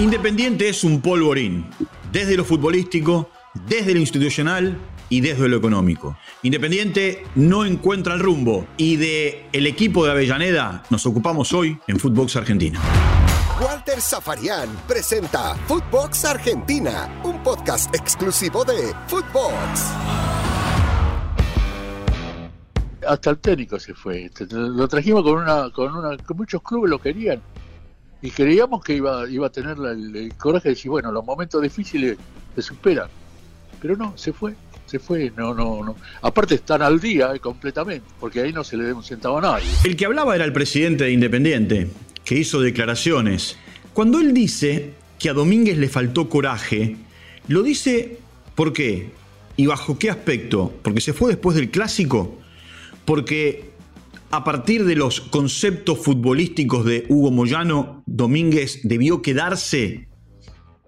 Independiente es un polvorín, desde lo futbolístico, desde lo institucional y desde lo económico. Independiente no encuentra el rumbo y de el equipo de Avellaneda nos ocupamos hoy en Footbox Argentina. Walter Zafarian presenta Footbox Argentina, un podcast exclusivo de Footbox. Hasta el técnico se fue. Lo trajimos con una, con una, que muchos clubes lo querían y creíamos que iba, iba a tener el, coraje de decir, bueno, los momentos difíciles se superan. Pero no, se fue, se fue, no, no, no. Aparte están al día eh, completamente, porque ahí no se le debe un centavo a nadie. El que hablaba era el presidente de Independiente, que hizo declaraciones. Cuando él dice que a Domínguez le faltó coraje, lo dice ¿por qué? ¿Y bajo qué aspecto? ¿Porque se fue después del clásico? ¿Porque a partir de los conceptos futbolísticos de Hugo Moyano, Domínguez debió quedarse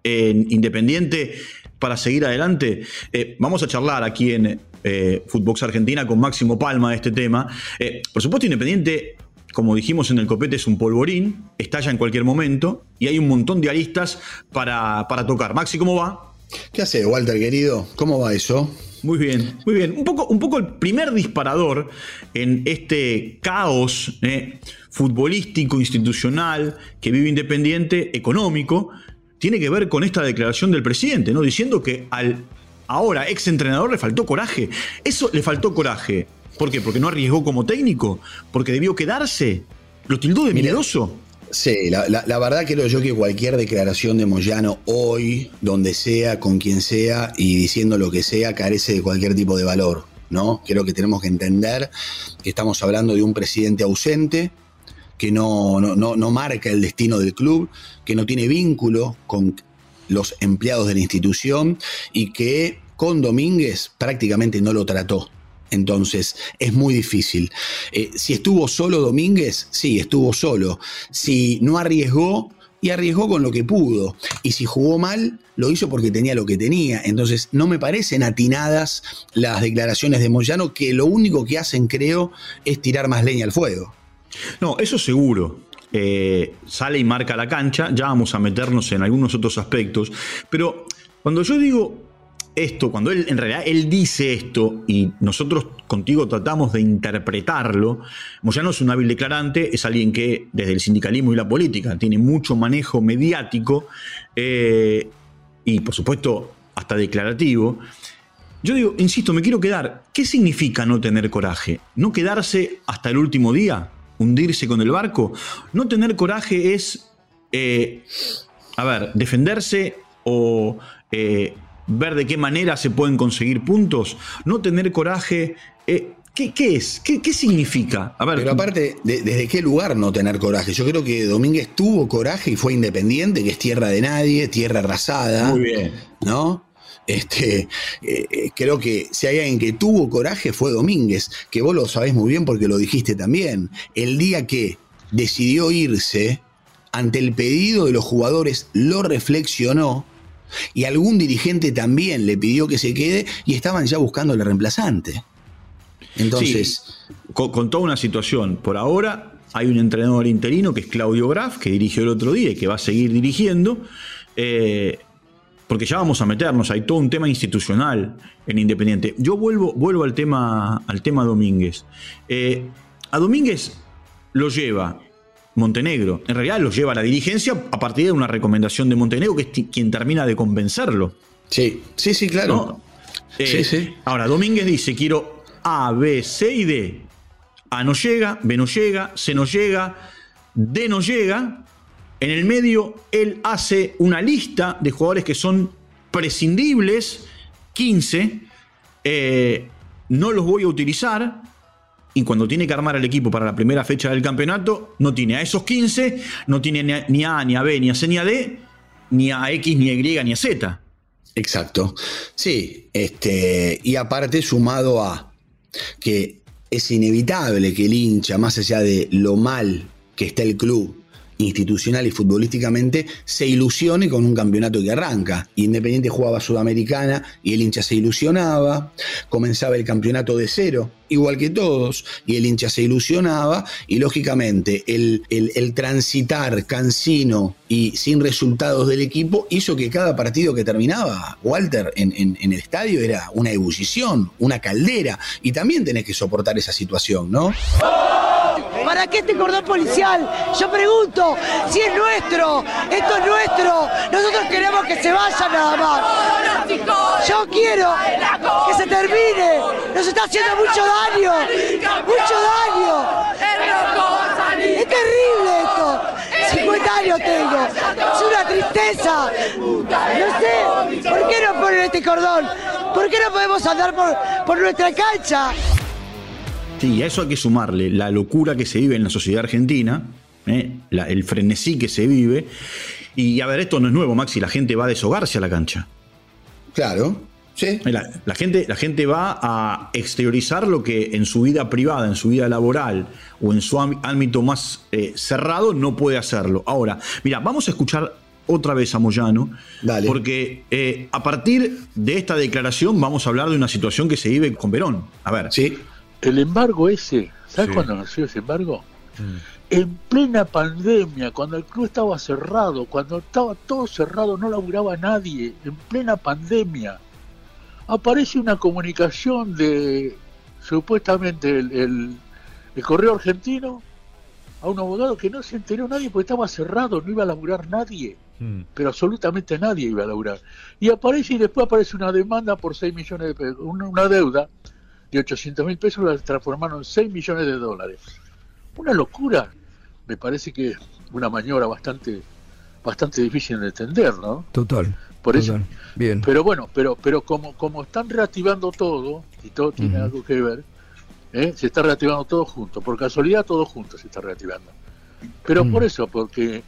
en Independiente para seguir adelante. Eh, vamos a charlar aquí en eh, Footbox Argentina con Máximo Palma de este tema. Eh, por supuesto, Independiente, como dijimos en el copete, es un polvorín, estalla en cualquier momento y hay un montón de aristas para, para tocar. Maxi, ¿cómo va? ¿Qué hace, Walter, querido? ¿Cómo va eso? Muy bien, muy bien. Un poco, un poco el primer disparador en este caos eh, futbolístico, institucional, que vive Independiente, económico, tiene que ver con esta declaración del presidente, ¿no? Diciendo que al ahora ex entrenador le faltó coraje. Eso le faltó coraje. ¿Por qué? Porque no arriesgó como técnico, porque debió quedarse. Lo tildó de miedoso. Sí, la, verdad creo yo que cualquier declaración de Moyano hoy, donde sea, con quien sea y diciendo lo que sea, carece de cualquier tipo de valor. ¿no? Creo que tenemos que entender que estamos hablando de un presidente ausente, que no, no, no marca el destino del club, que no tiene vínculo con los empleados de la institución y que con Domínguez prácticamente no lo trató. Entonces es muy difícil. Eh, si estuvo solo Domínguez, sí, estuvo solo. Si no arriesgó, y arriesgó con lo que pudo. Y si jugó mal, lo hizo porque tenía lo que tenía. Entonces, no me parecen atinadas las declaraciones de Moyano, que lo único que hacen, creo, es tirar más leña al fuego. No, eso seguro. Eh, sale y marca la cancha, ya vamos a meternos en algunos otros aspectos. Pero cuando yo digo esto, cuando él en realidad él dice esto y nosotros contigo tratamos de interpretarlo, Moyano es un hábil declarante, es alguien que desde el sindicalismo y la política tiene mucho manejo mediático eh, y por supuesto hasta declarativo. Yo digo, insisto, me quiero quedar. ¿Qué significa no tener coraje? ¿No quedarse hasta el último día? ¿Hundirse con el barco? No tener coraje es, eh, a ver, defenderse o eh, ver de qué manera se pueden conseguir puntos, no tener coraje. Eh, ¿qué, es? ¿Qué, significa? A ver, Pero aparte, ¿desde qué lugar no tener coraje? Yo creo que Domínguez tuvo coraje y fue independiente, que es tierra de nadie, tierra arrasada. Muy bien. ¿No? Este, eh, eh, creo que si hay alguien que tuvo coraje fue Domínguez, que vos lo sabés muy bien porque lo dijiste también. El día que decidió irse, ante el pedido de los jugadores, lo reflexionó y algún dirigente también le pidió que se quede y estaban ya buscando el reemplazante. Entonces. con, toda una situación. Por ahora hay un entrenador interino que es Claudio Graf, que dirigió el otro día y que va a seguir dirigiendo. Eh, porque ya vamos a meternos, hay todo un tema institucional en Independiente. Yo vuelvo, vuelvo al, tema, al tema Domínguez. Eh, a Domínguez lo lleva Montenegro. En realidad lo lleva a la dirigencia a partir de una recomendación de Montenegro, que es quien termina de convencerlo. Sí, sí, sí, claro. sí, eh, sí. Ahora, Domínguez dice, quiero A, B, C y D. A no llega, B no llega, C no llega, D no llega. En el medio, él hace una lista de jugadores que son prescindibles, 15. Eh, no los voy a utilizar y cuando tiene que armar el equipo para la primera fecha del campeonato, no tiene a esos 15, no tiene ni a ni a B, ni a C, ni a D, ni a X, ni a Y, ni a Z. Exacto. Sí, este, y aparte sumado a que es inevitable que el hincha, más allá de lo mal que está el club institucional y futbolísticamente, se ilusione con un campeonato que arranca. Independiente jugaba Sudamericana y el hincha se ilusionaba, comenzaba el campeonato de cero, igual que todos, y el hincha se ilusionaba, y lógicamente el, el, transitar cansino y sin resultados del equipo hizo que cada partido que terminaba, Walter, en, en el estadio era una ebullición, una caldera, y también tenés que soportar esa situación, ¿no? ¿Para qué este cordón policial? Yo pregunto, si es nuestro, esto es nuestro, nosotros queremos que se vaya nada más. Yo quiero que se termine, nos está haciendo mucho daño, mucho daño. Es terrible esto. 50 años tengo. Es una tristeza. No sé, ¿por qué no ponen este cordón? ¿Por qué no podemos andar por, por nuestra cancha? Sí, a eso hay que sumarle la locura que se vive en la sociedad argentina, ¿eh? el frenesí que se vive. Y a ver, esto no es nuevo, Maxi, la gente va a deshogarse a la cancha. Claro, sí. La, gente, la gente va a exteriorizar lo que en su vida privada, en su vida laboral o en su ámbito más eh, cerrado no puede hacerlo. Ahora, mira, vamos a escuchar otra vez a Moyano, Dale. porque eh, a partir de esta declaración vamos a hablar de una situación que se vive con Verón. A ver. Sí. El embargo ese, ¿sabes cuándo nació ese embargo? Mm. En plena pandemia, cuando el club estaba cerrado, cuando estaba todo cerrado, no laburaba nadie, en plena pandemia. Aparece una comunicación de supuestamente el, correo argentino a un abogado que no se enteró nadie porque estaba cerrado, no iba a laburar nadie, mm. pero absolutamente nadie iba a laburar. Y aparece y después aparece una demanda por 6 millones de pesos, una deuda de 800 mil pesos la transformaron en 6 millones de dólares. Una locura. Me parece que es una maniobra bastante bastante difícil de entender, ¿no? Total. Por eso. Bien. Pero bueno, pero pero como como están reactivando todo y todo tiene algo que ver, ¿eh? se está reactivando todo junto. Por casualidad todo junto se está reactivando. Pero por eso, porque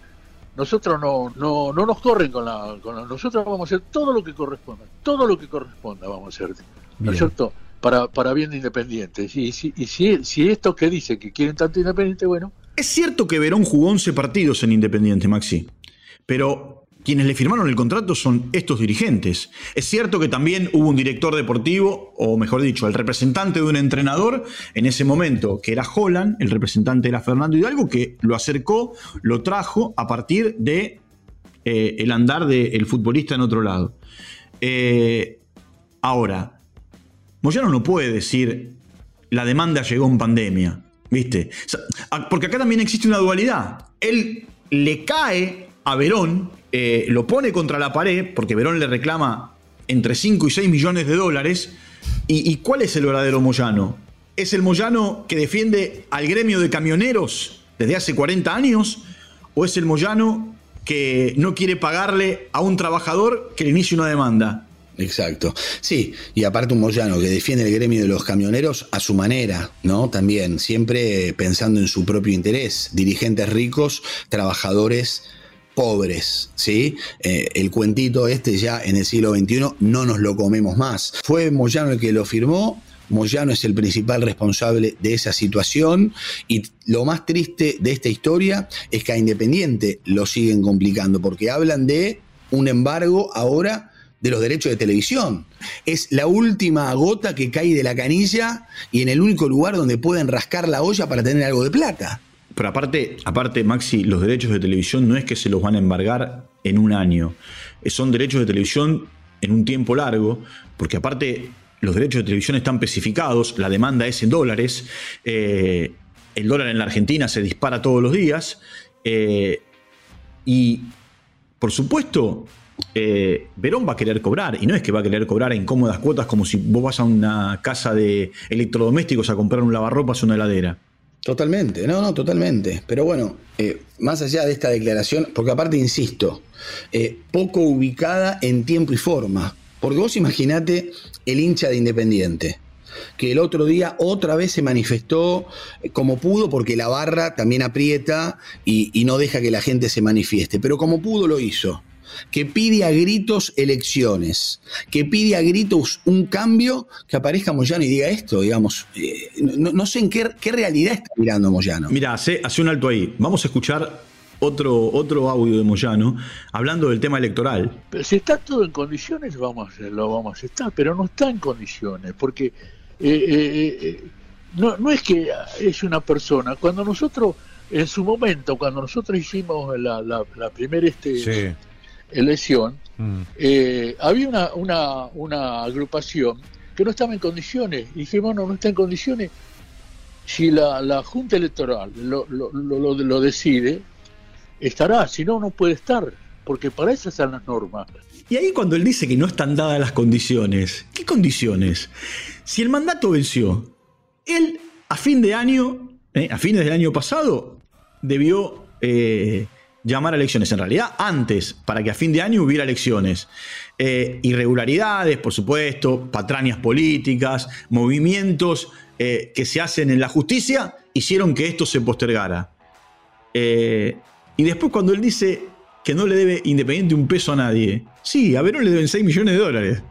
nosotros no, no, no nos corren con la, con nosotros vamos a hacer todo lo que corresponda, todo lo que corresponda vamos a hacer, ¿no es cierto? Para, para bien de Independiente. Y, si, si, esto que dice que quieren tanto Independiente, bueno. Es cierto que Verón jugó 11 partidos en Independiente, Maxi, pero quienes le firmaron el contrato son estos dirigentes. Es cierto que también hubo un director deportivo, o mejor dicho, el representante de un entrenador en ese momento, que era Holland, el representante era Fernando Hidalgo, que lo acercó, lo trajo a partir de eh, el andar del futbolista en otro lado. Eh, ahora, Moyano no puede decir la demanda llegó en pandemia, ¿viste? porque acá también existe una dualidad. Él le cae a Verón, eh, lo pone contra la pared, porque Verón le reclama entre 5 y 6 millones de dólares. ¿Y, cuál es el verdadero Moyano? ¿Es el Moyano que defiende al gremio de camioneros desde hace 40 años? ¿O es el Moyano que no quiere pagarle a un trabajador que le inicie una demanda? Exacto. Sí, y aparte un Moyano que defiende el gremio de los camioneros a su manera, ¿no? También, siempre pensando en su propio interés. Dirigentes ricos, trabajadores pobres, ¿sí? Eh, el cuentito este ya en el siglo XXI no nos lo comemos más. Fue Moyano el que lo firmó, Moyano es el principal responsable de esa situación y lo más triste de esta historia es que a Independiente lo siguen complicando porque hablan de un embargo ahora de los derechos de televisión. Es la última gota que cae de la canilla y en el único lugar donde pueden rascar la olla para tener algo de plata. Pero aparte, aparte, Maxi, los derechos de televisión no es que se los van a embargar en un año. Son derechos de televisión en un tiempo largo, porque aparte los derechos de televisión están especificados, la demanda es en dólares, eh, el dólar en la Argentina se dispara todos los días, eh, y por supuesto eh, Verón va a querer cobrar, y no es que va a querer cobrar en cómodas cuotas como si vos vas a una casa de electrodomésticos a comprar un lavarropas o una heladera. Totalmente, no, no, totalmente. Pero bueno, eh, más allá de esta declaración, porque aparte insisto, eh, poco ubicada en tiempo y forma. Porque vos imaginate el hincha de Independiente, que el otro día otra vez se manifestó como pudo, porque la barra también aprieta y no deja que la gente se manifieste, pero como pudo lo hizo que pide a gritos elecciones, que pide a gritos un cambio, que aparezca Moyano y diga esto, digamos. Eh, no, sé en qué, realidad está mirando Moyano. Mira, hace, hace un alto ahí. Vamos a escuchar otro, otro audio de Moyano hablando del tema electoral. Pero si está todo en condiciones, vamos, lo vamos a estar, pero no está en condiciones, porque eh, eh, eh, no, no es que es una persona. Cuando nosotros, en su momento, cuando nosotros hicimos la, la, primera este, elección, mm. había una, una, una agrupación que no estaba en condiciones. Y dijimos, no, no está en condiciones. Si la, la Junta Electoral lo, lo, lo, lo decide, estará, si no, no puede estar, porque para eso están las normas. Y ahí cuando él dice que no están dadas las condiciones, ¿qué condiciones? Si el mandato venció, él a fin de año, eh, a fines del año pasado, debió eh, llamar a elecciones. En realidad, antes, para que a fin de año hubiera elecciones. Eh, irregularidades, por supuesto, patrañas políticas, movimientos que se hacen en la justicia, hicieron que esto se postergara. Y después cuando él dice que no le debe Independiente un peso a nadie, sí, a Verón le deben 6 millones de dólares.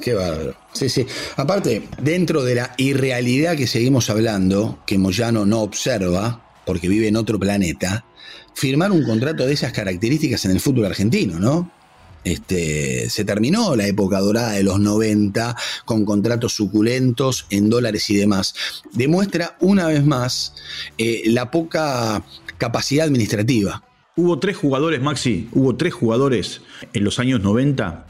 Qué bárbaro. Sí, sí. Aparte, dentro de la irrealidad que seguimos hablando, que Moyano no observa, porque vive en otro planeta, firmar un contrato de esas características en el fútbol argentino, ¿no? Este, se terminó la época dorada de los 90 con contratos suculentos en dólares y demás. Demuestra una vez más eh, la poca capacidad administrativa. Hubo tres jugadores, Maxi, hubo tres jugadores en los años 90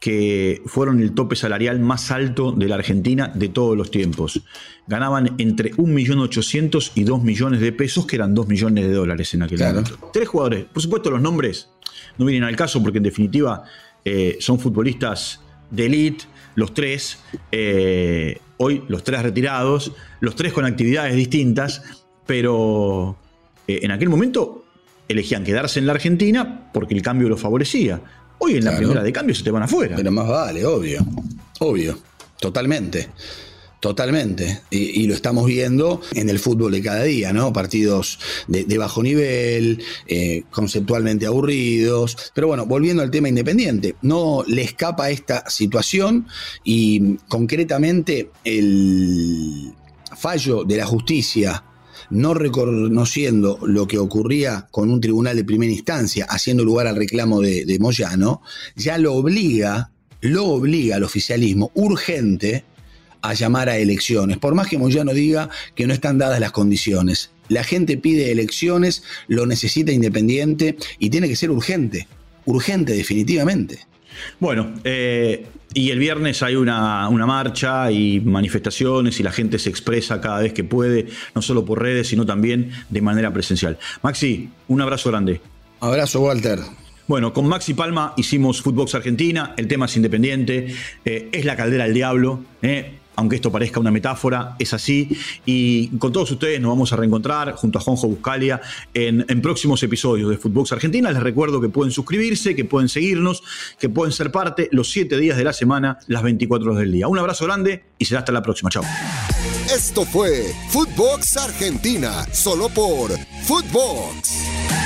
que fueron el tope salarial más alto de la Argentina de todos los tiempos. Ganaban entre 1.800.000 y 2 millones de pesos, que eran 2 millones de dólares en aquel momento. Tres jugadores. Por supuesto, los nombres no vienen al caso porque en definitiva eh, son futbolistas de elite, los tres, eh, hoy los tres retirados, los tres con actividades distintas, pero eh, en aquel momento elegían quedarse en la Argentina porque el cambio lo favorecía. Hoy en la primera de cambio se te van afuera. Pero más vale, obvio. Obvio. Totalmente. Totalmente. Y, lo estamos viendo en el fútbol de cada día, ¿no? Partidos de, bajo nivel, eh, conceptualmente aburridos. Pero bueno, volviendo al tema independiente, no le escapa esta situación y concretamente el fallo de la justicia no reconociendo lo que ocurría con un tribunal de primera instancia, haciendo lugar al reclamo de, Moyano, ya lo obliga, lo obliga al oficialismo urgente a llamar a elecciones, por más que Moyano diga que no están dadas las condiciones. La gente pide elecciones, lo necesita independiente y tiene que ser urgente, urgente definitivamente. Bueno, eh, y el viernes hay una, marcha y manifestaciones y la gente se expresa cada vez que puede, no solo por redes, sino también de manera presencial. Maxi, un abrazo grande. Abrazo, Walter. Bueno, con Maxi Palma hicimos Footbox Argentina, el tema es independiente, eh, es la caldera del diablo. Eh aunque esto parezca una metáfora, es así. Y con todos ustedes nos vamos a reencontrar junto a Jonjo Buscalia en, próximos episodios de Footbox Argentina. Les recuerdo que pueden suscribirse, que pueden seguirnos, que pueden ser parte los 7 días de la semana, las 24 horas del día. Un abrazo grande y será hasta la próxima. Chao. Esto fue Footbox Argentina, solo por Footbox.